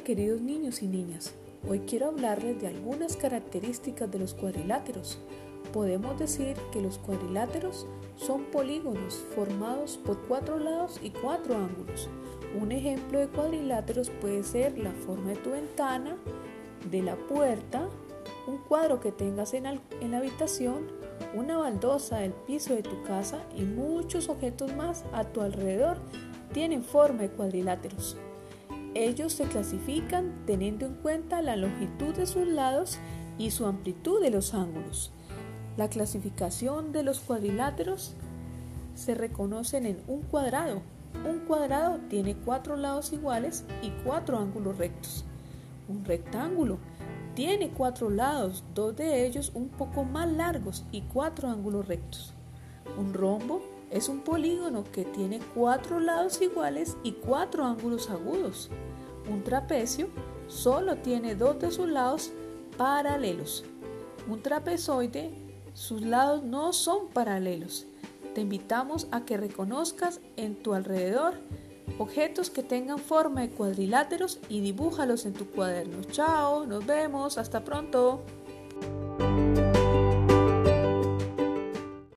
Queridos niños y niñas, hoy quiero hablarles de algunas características de los cuadriláteros. Podemos decir que los cuadriláteros son polígonos formados por cuatro lados y cuatro ángulos. Un ejemplo de cuadriláteros puede ser la forma de tu ventana, de la puerta, un cuadro que tengas en, en la habitación, una baldosa del piso de tu casa y muchos objetos más a tu alrededor tienen forma de cuadriláteros. Ellos se clasifican teniendo en cuenta la longitud de sus lados y su amplitud de los ángulos. La clasificación de los cuadriláteros se reconocen en un cuadrado. Un cuadrado tiene cuatro lados iguales y cuatro ángulos rectos. Un rectángulo tiene cuatro lados, dos de ellos un poco más largos y cuatro ángulos rectos. Un rombo es un polígono que tiene cuatro lados iguales y cuatro ángulos agudos. Un trapecio solo tiene dos de sus lados paralelos. Un trapezoide, sus lados no son paralelos. Te invitamos a que reconozcas en tu alrededor objetos que tengan forma de cuadriláteros y dibújalos en tu cuaderno. Chao, nos vemos, hasta pronto.